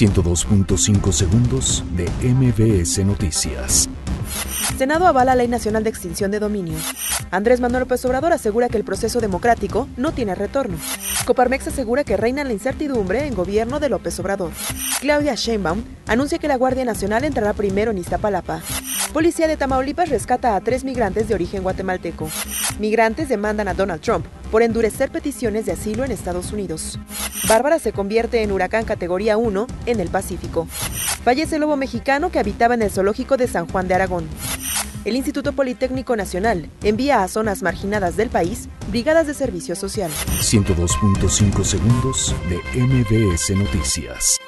102.5 segundos de MBS Noticias. Senado avala Ley Nacional de Extinción de Dominio. Andrés Manuel López Obrador asegura que el proceso democrático no tiene retorno. Coparmex asegura que reina la incertidumbre en gobierno de López Obrador. Claudia Sheinbaum anuncia que la Guardia Nacional entrará primero en Iztapalapa. Policía de Tamaulipas rescata a tres migrantes de origen guatemalteco. Migrantes demandan a Donald Trump por endurecer peticiones de asilo en Estados Unidos. Bárbara se convierte en huracán categoría 1 en el Pacífico. Fallece el lobo mexicano que habitaba en el zoológico de San Juan de Aragón. El Instituto Politécnico Nacional envía a zonas marginadas del país brigadas de servicio social. 102.5 segundos de MBS Noticias.